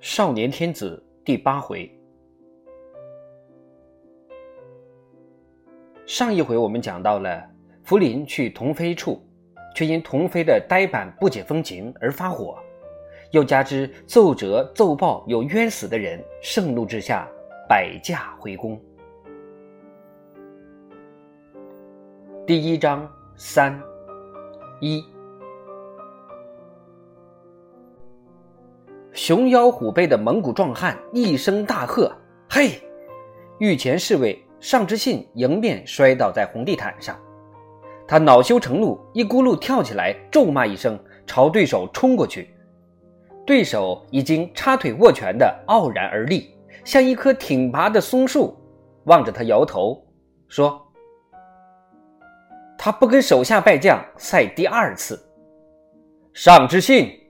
少年天子第八回。上一回我们讲到了福临去童妃处，却因童妃的呆板不解风情而发火，又加之奏折奏报有冤死的人，盛怒之下摆驾回宫。第一章三一。熊腰虎背的蒙古壮汉一声大喝：“嘿！”御前侍卫尚之信迎面摔倒在红地毯上，他恼羞成怒，一咕噜跳起来，咒骂一声，朝对手冲过去。对手已经插腿握拳的傲然而立，像一棵挺拔的松树，望着他摇头说：“他不跟手下败将赛第二次。”尚之信。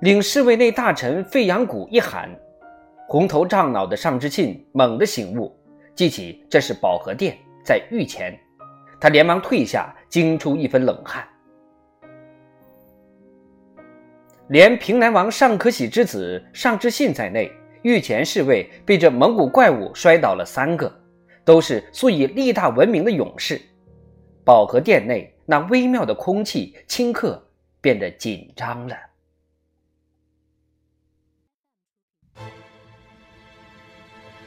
领侍卫内大臣费扬古一喊，红头胀脑的尚之信猛地醒悟，记起这是保和殿在御前，他连忙退下，惊出一分冷汗。连平南王尚可喜之子尚之信在内，御前侍卫被这蒙古怪物摔倒了三个，都是素以力大闻名的勇士。保和殿内那微妙的空气顷刻变得紧张了。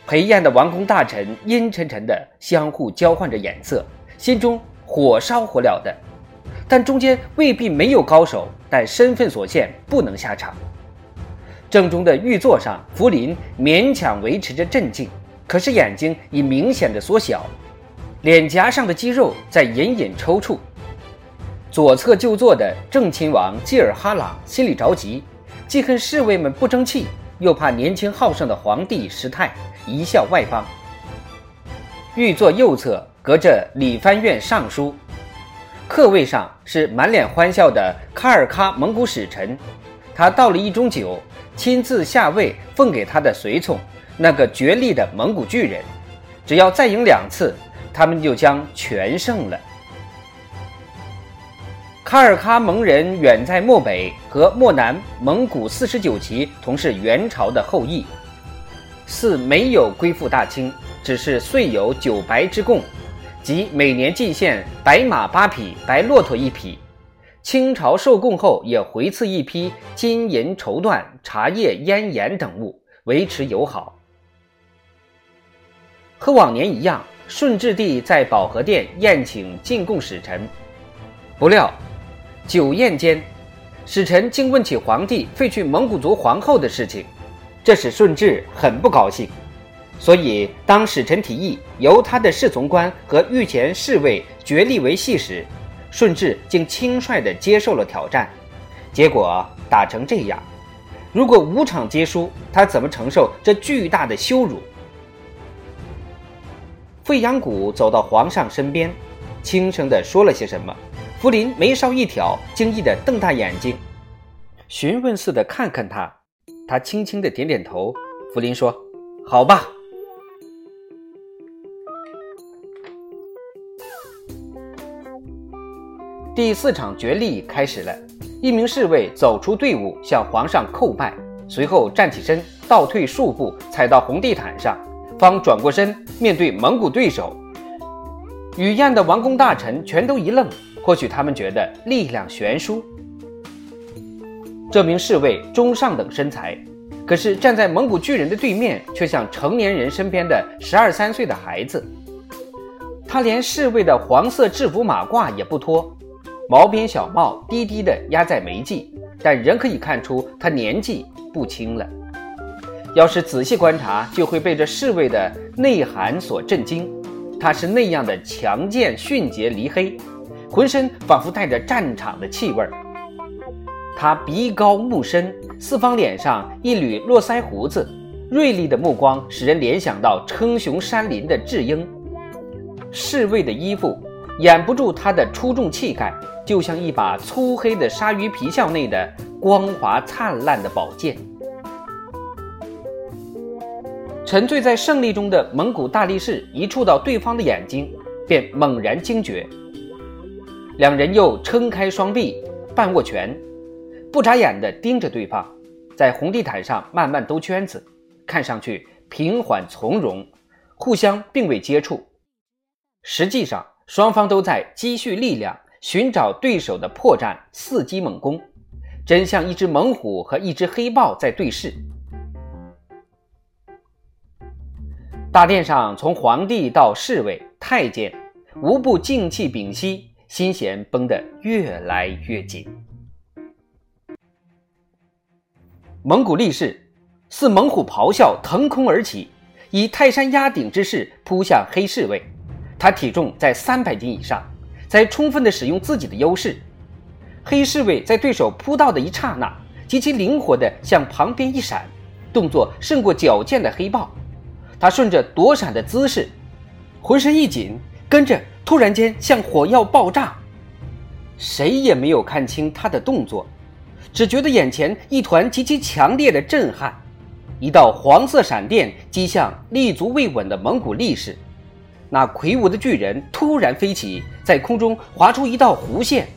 裴宴的王公大臣阴沉沉的相互交换着眼色，心中火烧火燎的。但中间未必没有高手，但身份所限，不能下场。正中的御座上，福临勉强维持着镇静，可是眼睛已明显的缩小，脸颊上的肌肉在隐隐抽搐。左侧就坐的正亲王济尔哈朗心里着急，既恨侍卫们不争气，又怕年轻好胜的皇帝失态。一笑外邦，御座右侧隔着礼藩院尚书，客位上是满脸欢笑的卡尔喀蒙古使臣。他倒了一盅酒，亲自下位奉给他的随从，那个绝力的蒙古巨人。只要再赢两次，他们就将全胜了。卡尔喀蒙人远在漠北和漠南，蒙古四十九旗同是元朝的后裔。似没有归附大清，只是岁有九白之贡，即每年进献白马八匹、白骆驼一匹。清朝受贡后，也回赐一批金银绸缎、茶叶、烟盐等物，维持友好。和往年一样，顺治帝在保和殿宴请进贡使臣，不料酒宴间，使臣竟问起皇帝废去蒙古族皇后的事情。这使顺治很不高兴，所以当使臣提议由他的侍从官和御前侍卫决力维系时，顺治竟轻率地接受了挑战。结果打成这样，如果五场皆输，他怎么承受这巨大的羞辱？费扬古走到皇上身边，轻声地说了些什么。福临眉梢一挑，惊异的瞪大眼睛，询问似的看看他。他轻轻的点点头，福临说：“好吧。”第四场决力开始了，一名侍卫走出队伍，向皇上叩拜，随后站起身，倒退数步，踩到红地毯上，方转过身面对蒙古对手。雨燕的王公大臣全都一愣，或许他们觉得力量悬殊。这名侍卫中上等身材，可是站在蒙古巨人的对面，却像成年人身边的十二三岁的孩子。他连侍卫的黄色制服马褂也不脱，毛边小帽低低的压在眉际，但仍可以看出他年纪不轻了。要是仔细观察，就会被这侍卫的内涵所震惊。他是那样的强健、迅捷、离黑，浑身仿佛带着战场的气味儿。他鼻高目深，四方脸上一缕络腮胡子，锐利的目光使人联想到称雄山林的智英。侍卫的衣服掩不住他的出众气概，就像一把粗黑的鲨鱼皮鞘内的光滑灿烂的宝剑。沉醉在胜利中的蒙古大力士一触到对方的眼睛，便猛然惊觉。两人又撑开双臂，半握拳。不眨眼地盯着对方，在红地毯上慢慢兜圈子，看上去平缓从容，互相并未接触。实际上，双方都在积蓄力量，寻找对手的破绽，伺机猛攻，真像一只猛虎和一只黑豹在对视。大殿上，从皇帝到侍卫、太监，无不静气屏息，心弦绷得越来越紧。蒙古力士似猛虎咆哮，腾空而起，以泰山压顶之势扑向黑侍卫。他体重在三百斤以上，在充分的使用自己的优势。黑侍卫在对手扑到的一刹那，极其灵活地向旁边一闪，动作胜过矫健的黑豹。他顺着躲闪的姿势，浑身一紧，跟着突然间像火药爆炸。谁也没有看清他的动作，只觉得眼前一团极其强烈的震撼。一道黄色闪电击向立足未稳的蒙古力士，那魁梧的巨人突然飞起，在空中划出一道弧线，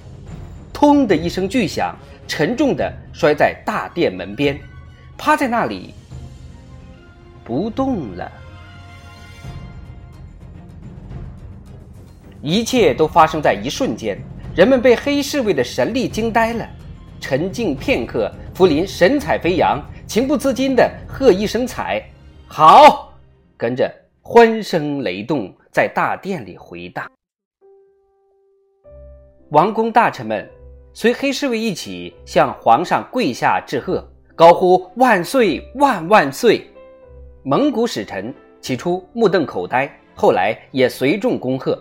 砰的一声巨响，沉重的摔在大殿门边，趴在那里。不动了，一切都发生在一瞬间，人们被黑侍卫的神力惊呆了。沉静片刻，福林神采飞扬，情不自禁地喝一声“彩”，好，跟着欢声雷动在大殿里回荡。王公大臣们随黑侍卫一起向皇上跪下致贺，高呼“万岁，万万岁”。蒙古使臣起初目瞪口呆，后来也随众恭贺。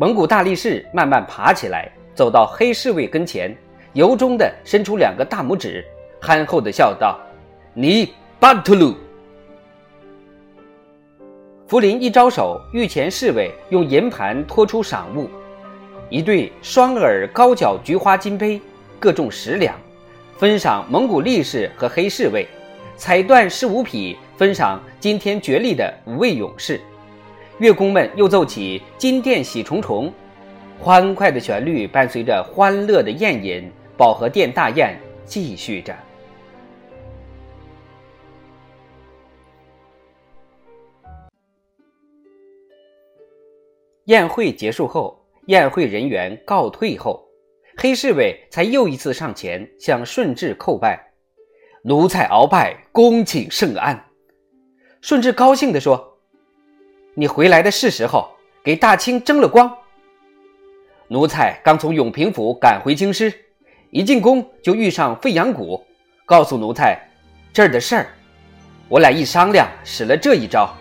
蒙古大力士慢慢爬起来，走到黑侍卫跟前，由衷地伸出两个大拇指，憨厚地笑道：“你巴图鲁。”福临一招手，御前侍卫用银盘托出赏物，一对双耳高脚菊花金杯，各重十两，分赏蒙古力士和黑侍卫。彩缎十五匹，分赏今天绝力的五位勇士。乐工们又奏起“金殿喜重重”，欢快的旋律伴随着欢乐的宴饮，保和殿大宴继续着。宴会结束后，宴会人员告退后，黑侍卫才又一次上前向顺治叩拜。奴才鳌拜，恭请圣安。顺治高兴地说：“你回来的是时候，给大清争了光。奴才刚从永平府赶回京师，一进宫就遇上费扬古，告诉奴才这儿的事儿。我俩一商量，使了这一招，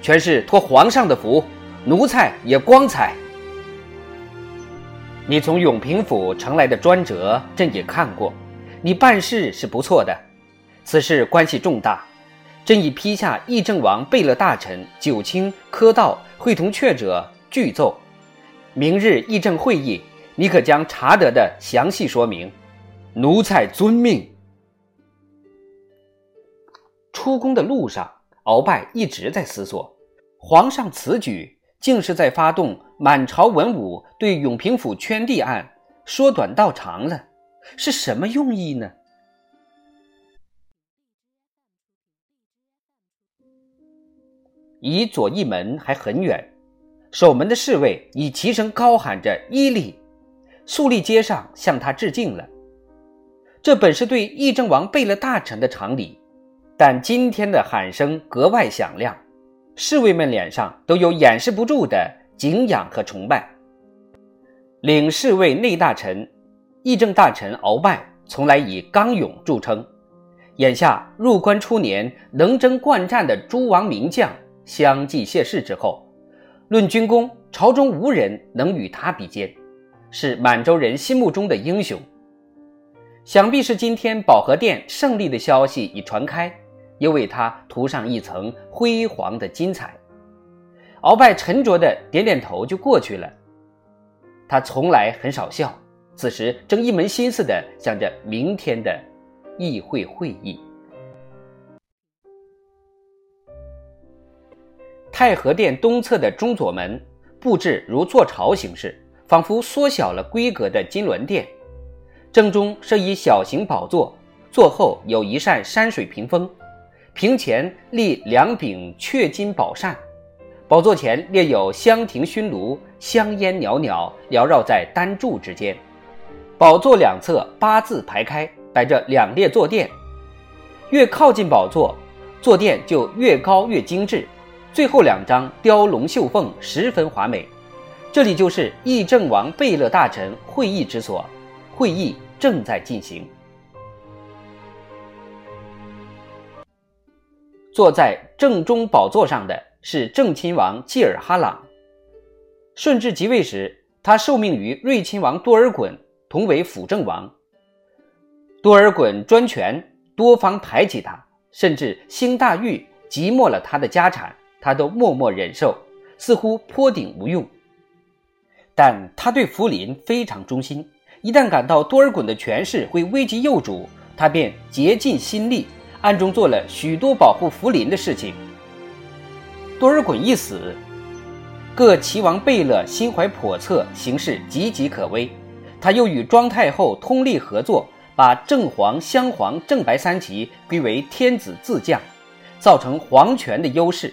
全是托皇上的福，奴才也光彩。你从永平府呈来的专折，朕也看过，你办事是不错的。”此事关系重大，朕已批下议政王贝勒大臣九卿科道会同阙者具奏。明日议政会议，你可将查得的详细说明。奴才遵命。出宫的路上，鳌拜一直在思索：皇上此举竟是在发动满朝文武对永平府圈地案说短道长了，是什么用意呢？离左翼门还很远，守门的侍卫已齐声高喊着“伊利”，肃立街上向他致敬了。这本是对议政王贝勒大臣的常礼，但今天的喊声格外响亮，侍卫们脸上都有掩饰不住的敬仰和崇拜。领侍卫内大臣、议政大臣鳌拜从来以刚勇著称，眼下入关初年能征惯战的诸王名将。相继谢世之后，论军功，朝中无人能与他比肩，是满洲人心目中的英雄。想必是今天保和殿胜利的消息已传开，又为他涂上一层辉煌的金彩。鳌拜沉着的点点头，就过去了。他从来很少笑，此时正一门心思的想着明天的议会会议。太和殿东侧的中左门布置如坐朝形式，仿佛缩小了规格的金銮殿。正中设一小型宝座，座后有一扇山水屏风，屏前立两柄雀金宝扇，宝座前列有香亭熏炉，香烟袅袅缭绕在丹柱之间。宝座两侧八字排开，摆着两列坐垫，越靠近宝座，坐垫就越高越精致。最后两张雕龙绣凤，十分华美。这里就是议政王贝勒大臣会议之所，会议正在进行。坐在正中宝座上的是正亲王济尔哈朗。顺治即位时，他受命于睿亲王多尔衮，同为辅政王。多尔衮专权，多方排挤他，甚至兴大狱即没了他的家产。他都默默忍受，似乎颇顶无用。但他对福临非常忠心，一旦感到多尔衮的权势会危及幼主，他便竭尽心力，暗中做了许多保护福临的事情。多尔衮一死，各齐王贝勒心怀叵测，形势岌岌可危。他又与庄太后通力合作，把正黄、镶黄、正白三旗归为天子自将，造成皇权的优势。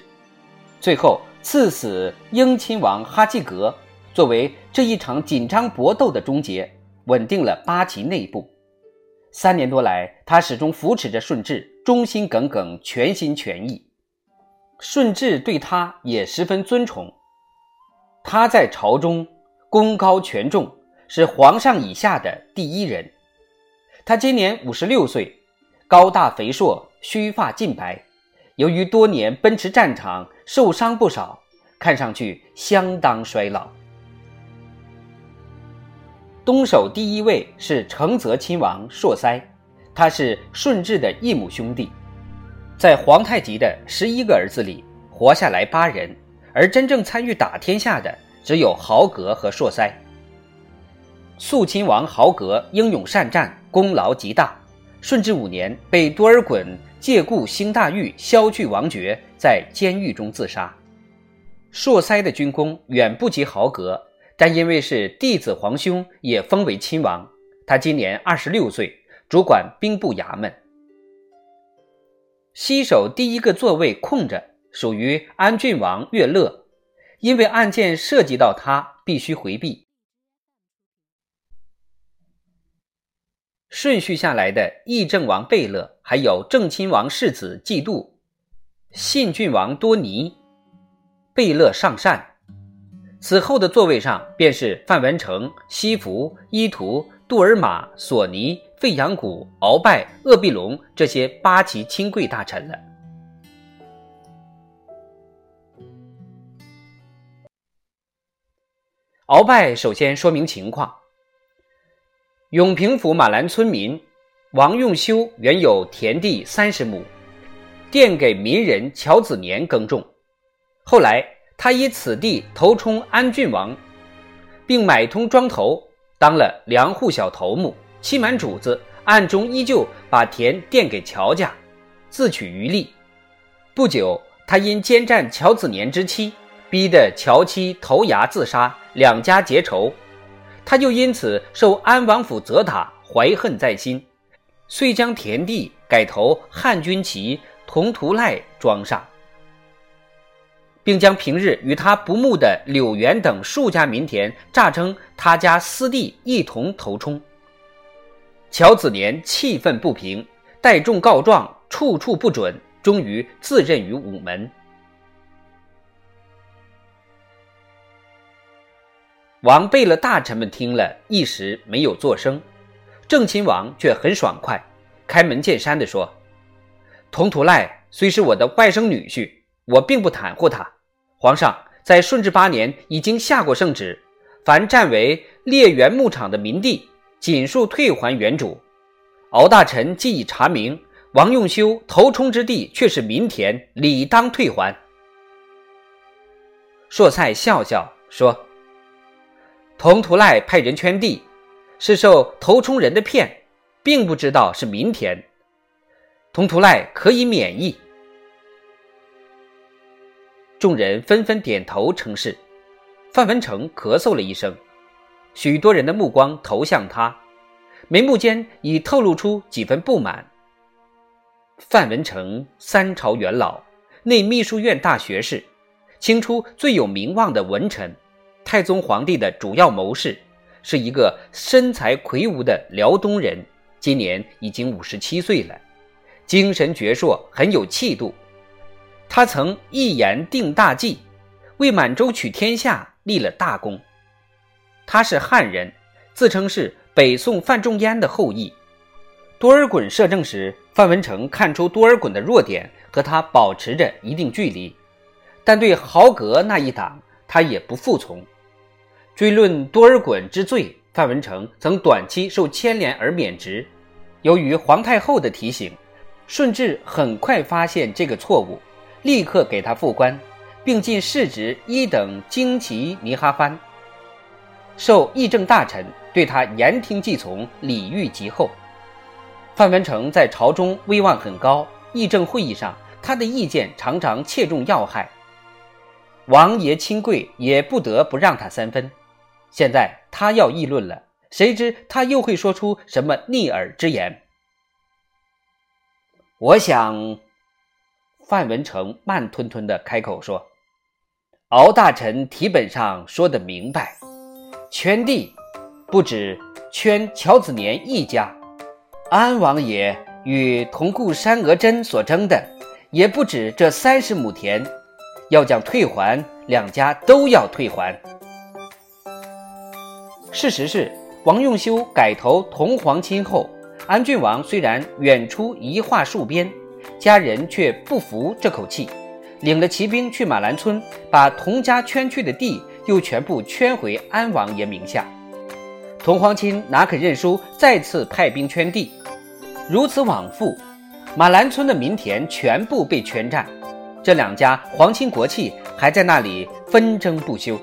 最后赐死英亲王哈济格，作为这一场紧张搏斗的终结，稳定了八旗内部。三年多来，他始终扶持着顺治，忠心耿耿，全心全意。顺治对他也十分尊崇。他在朝中功高权重，是皇上以下的第一人。他今年五十六岁，高大肥硕，须发尽白。由于多年奔驰战场，受伤不少，看上去相当衰老。东首第一位是承泽亲王硕塞，他是顺治的异母兄弟，在皇太极的十一个儿子里活下来八人，而真正参与打天下的只有豪格和硕塞。肃亲王豪格英勇善战，功劳极大。顺治五年被多尔衮。借故兴大狱，削去王爵，在监狱中自杀。硕塞的军功远不及豪格，但因为是弟子皇兄，也封为亲王。他今年二十六岁，主管兵部衙门。西首第一个座位空着，属于安郡王岳乐，因为案件涉及到他，必须回避。顺序下来的议政王贝勒，还有正亲王世子季度，信郡王多尼，贝勒上善。此后的座位上便是范文成、西服、伊图、杜尔玛、索尼、费扬古、鳌拜、鄂必隆这些八旗亲贵大臣了。鳌拜首先说明情况。永平府马兰村民王用修原有田地三十亩，佃给民人乔子年耕种。后来他以此地投充安郡王，并买通庄头，当了粮户小头目，欺瞒主子，暗中依旧把田佃给乔家，自取余利。不久，他因奸占乔子年之妻，逼得乔妻投崖自杀，两家结仇。他就因此受安王府责打，怀恨在心，遂将田地改投汉军旗同图赖庄上，并将平日与他不睦的柳园等数家民田诈称他家私地，一同投充。乔子年气愤不平，带众告状，处处不准，终于自任于午门。王贝勒大臣们听了一时没有作声，郑亲王却很爽快，开门见山地说：“童图赖虽是我的外甥女婿，我并不袒护他。皇上在顺治八年已经下过圣旨，凡占为烈园牧场的民地，尽数退还原主。敖大臣既已查明，王用修头冲之地却是民田，理当退还。”硕塞笑笑说。同图赖派人圈地，是受头冲人的骗，并不知道是民田。同图赖可以免疫。众人纷纷点头称是。范文成咳嗽了一声，许多人的目光投向他，眉目间已透露出几分不满。范文成，三朝元老，内秘书院大学士，清初最有名望的文臣，太宗皇帝的主要谋士，是一个身材魁梧的辽东人，今年已经五十七岁了，精神矍铄，很有气度。他曾一言定大计，为满洲取天下立了大功。他是汉人，自称是北宋范仲淹的后裔。多尔衮摄政时，范文成看出多尔衮的弱点，和他保持着一定距离。但对豪格那一党，他也不服从。追论多尔衮之罪，范文成曾短期受牵连而免职。由于皇太后的提醒，顺治很快发现这个错误，立刻给他复官，并进世职一等旌旗尼哈藩，受议政大臣，对他言听计从，礼遇极厚。范文成在朝中威望很高，议政会议上，他的意见常常切中要害，王爷亲贵也不得不让他三分。现在他要议论了，谁知他又会说出什么逆耳之言？我想，范文成慢吞吞地开口说：“敖大臣题本上说的明白，圈地不止圈乔子年一家。”安王爷与同固山娥真所争的，也不止这三十亩田，要将退还，两家都要退还。事实是，王用修改投同皇亲后，安郡王虽然远出一画戍边，家人却不服这口气，领了骑兵去马兰村，把同家圈去的地又全部圈回安王爷名下。同皇亲哪肯认输，再次派兵圈地。如此往复，马兰村的民田全部被圈占，这两家皇亲国戚还在那里纷争不休。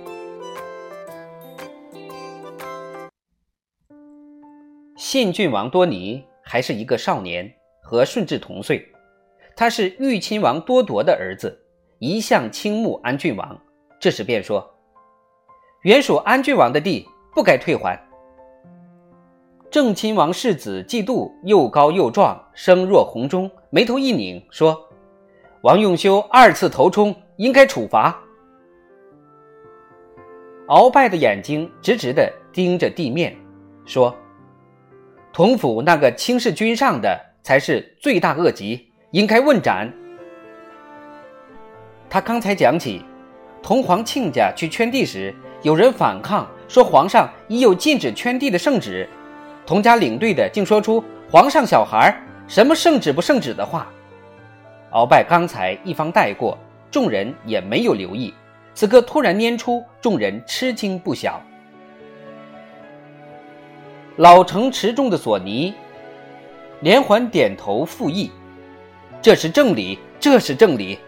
信郡王多尼还是一个少年，和顺治同岁，他是豫亲王多铎的儿子，一向倾慕安郡王。这时便说：“原属安郡王的地，不该退还。”正亲王世子季度又高又壮，声若洪钟，眉头一拧，说：“王用修二次头冲，应该处罚。”鳌拜的眼睛直直地盯着地面，说：“同府那个轻视君上的，才是罪大恶极，应该问斩。”他刚才讲起，同皇亲家去圈地时，有人反抗，说皇上已有禁止圈地的圣旨。同家领队的竟说出“皇上小孩什么圣旨不圣旨”的话。鳌拜刚才一方带过，众人也没有留意。此刻突然拈出，众人吃惊不小。老成持重的索尼连环点头附议：“这是正理，这是正理。”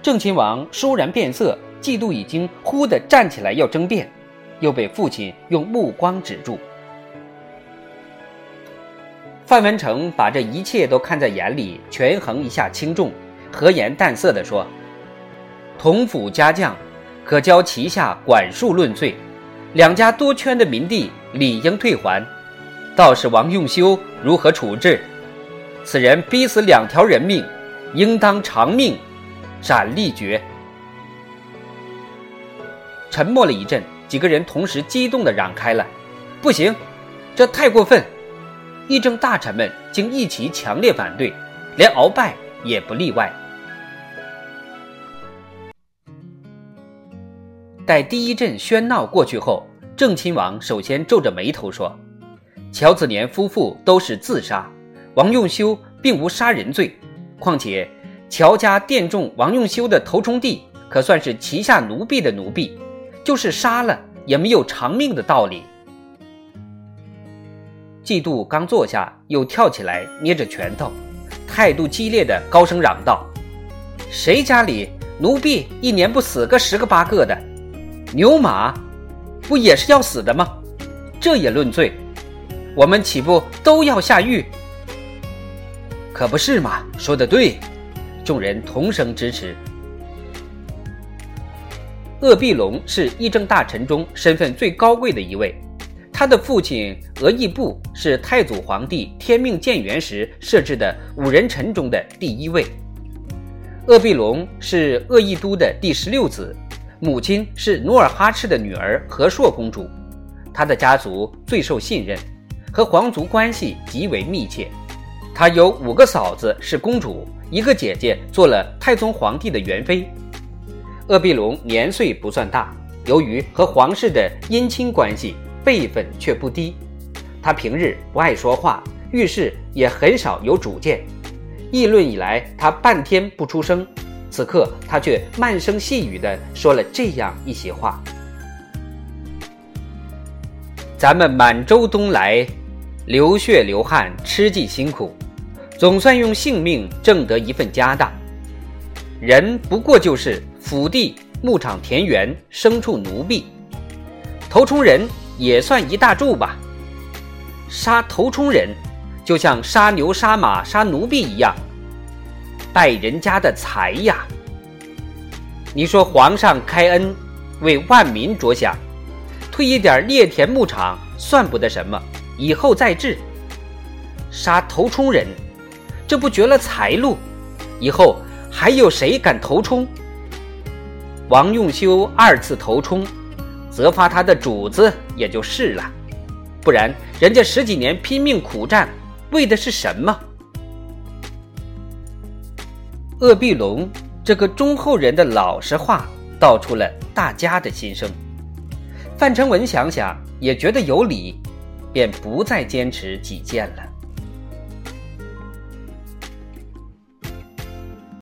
郑亲王倏然变色，嫉妒已经忽地站起来要争辩，又被父亲用目光止住。范文成把这一切都看在眼里，权衡一下轻重，和颜淡色地说：“同府家将，可教旗下管束论罪。两家多圈的民地理应退还。道士王用修如何处置？此人逼死两条人命，应当偿命，斩立决。”沉默了一阵，几个人同时激动地嚷开了：“不行，这太过分！”议政大臣们竟一齐强烈反对，连鳌拜也不例外。待第一阵喧闹过去后，郑亲王首先皱着眉头说：“乔子年夫妇都是自杀，王用修并无杀人罪。况且乔家佃种王用修的头冲地，可算是旗下奴婢的奴婢，就是杀了也没有偿命的道理。”季度刚坐下，又跳起来捏着拳头，态度激烈的高声嚷道：“谁家里奴婢一年不死个十个八个的？牛马不也是要死的吗？这也论罪？我们岂不都要下狱？可不是嘛！说的对！”众人同声支持。鄂必龙是议政大臣中身份最高贵的一位。他的父亲额亦部是太祖皇帝天命建元时设置的五人臣中的第一位。鄂必龙是鄂义都的第十六子，母亲是努尔哈赤的女儿和硕公主，她的家族最受信任，和皇族关系极为密切。她有五个嫂子是公主，一个姐姐做了太宗皇帝的元妃。鄂必龙年岁不算大，由于和皇室的姻亲关系。辈分却不低，他平日不爱说话，遇事也很少有主见。议论以来，他半天不出声。此刻，他却慢声细语地说了这样一些话：“咱们满洲东来，流血流汗，吃尽辛苦，总算用性命挣得一份家当。人不过就是府地、牧场、田园、牲畜、奴婢，头冲人。”也算一大柱吧。杀头冲人，就像杀牛、杀马、杀奴婢一样，败人家的财呀。你说皇上开恩，为万民着想，退一点猎田牧场算不得什么，以后再治。杀头冲人，这不绝了财路？以后还有谁敢头冲？王用修二次头冲。责罚他的主子也就是了，不然人家十几年拼命苦战，为的是什么？鄂必龙这个忠厚人的老实话，道出了大家的心声。范成文想想也觉得有理，便不再坚持己见了。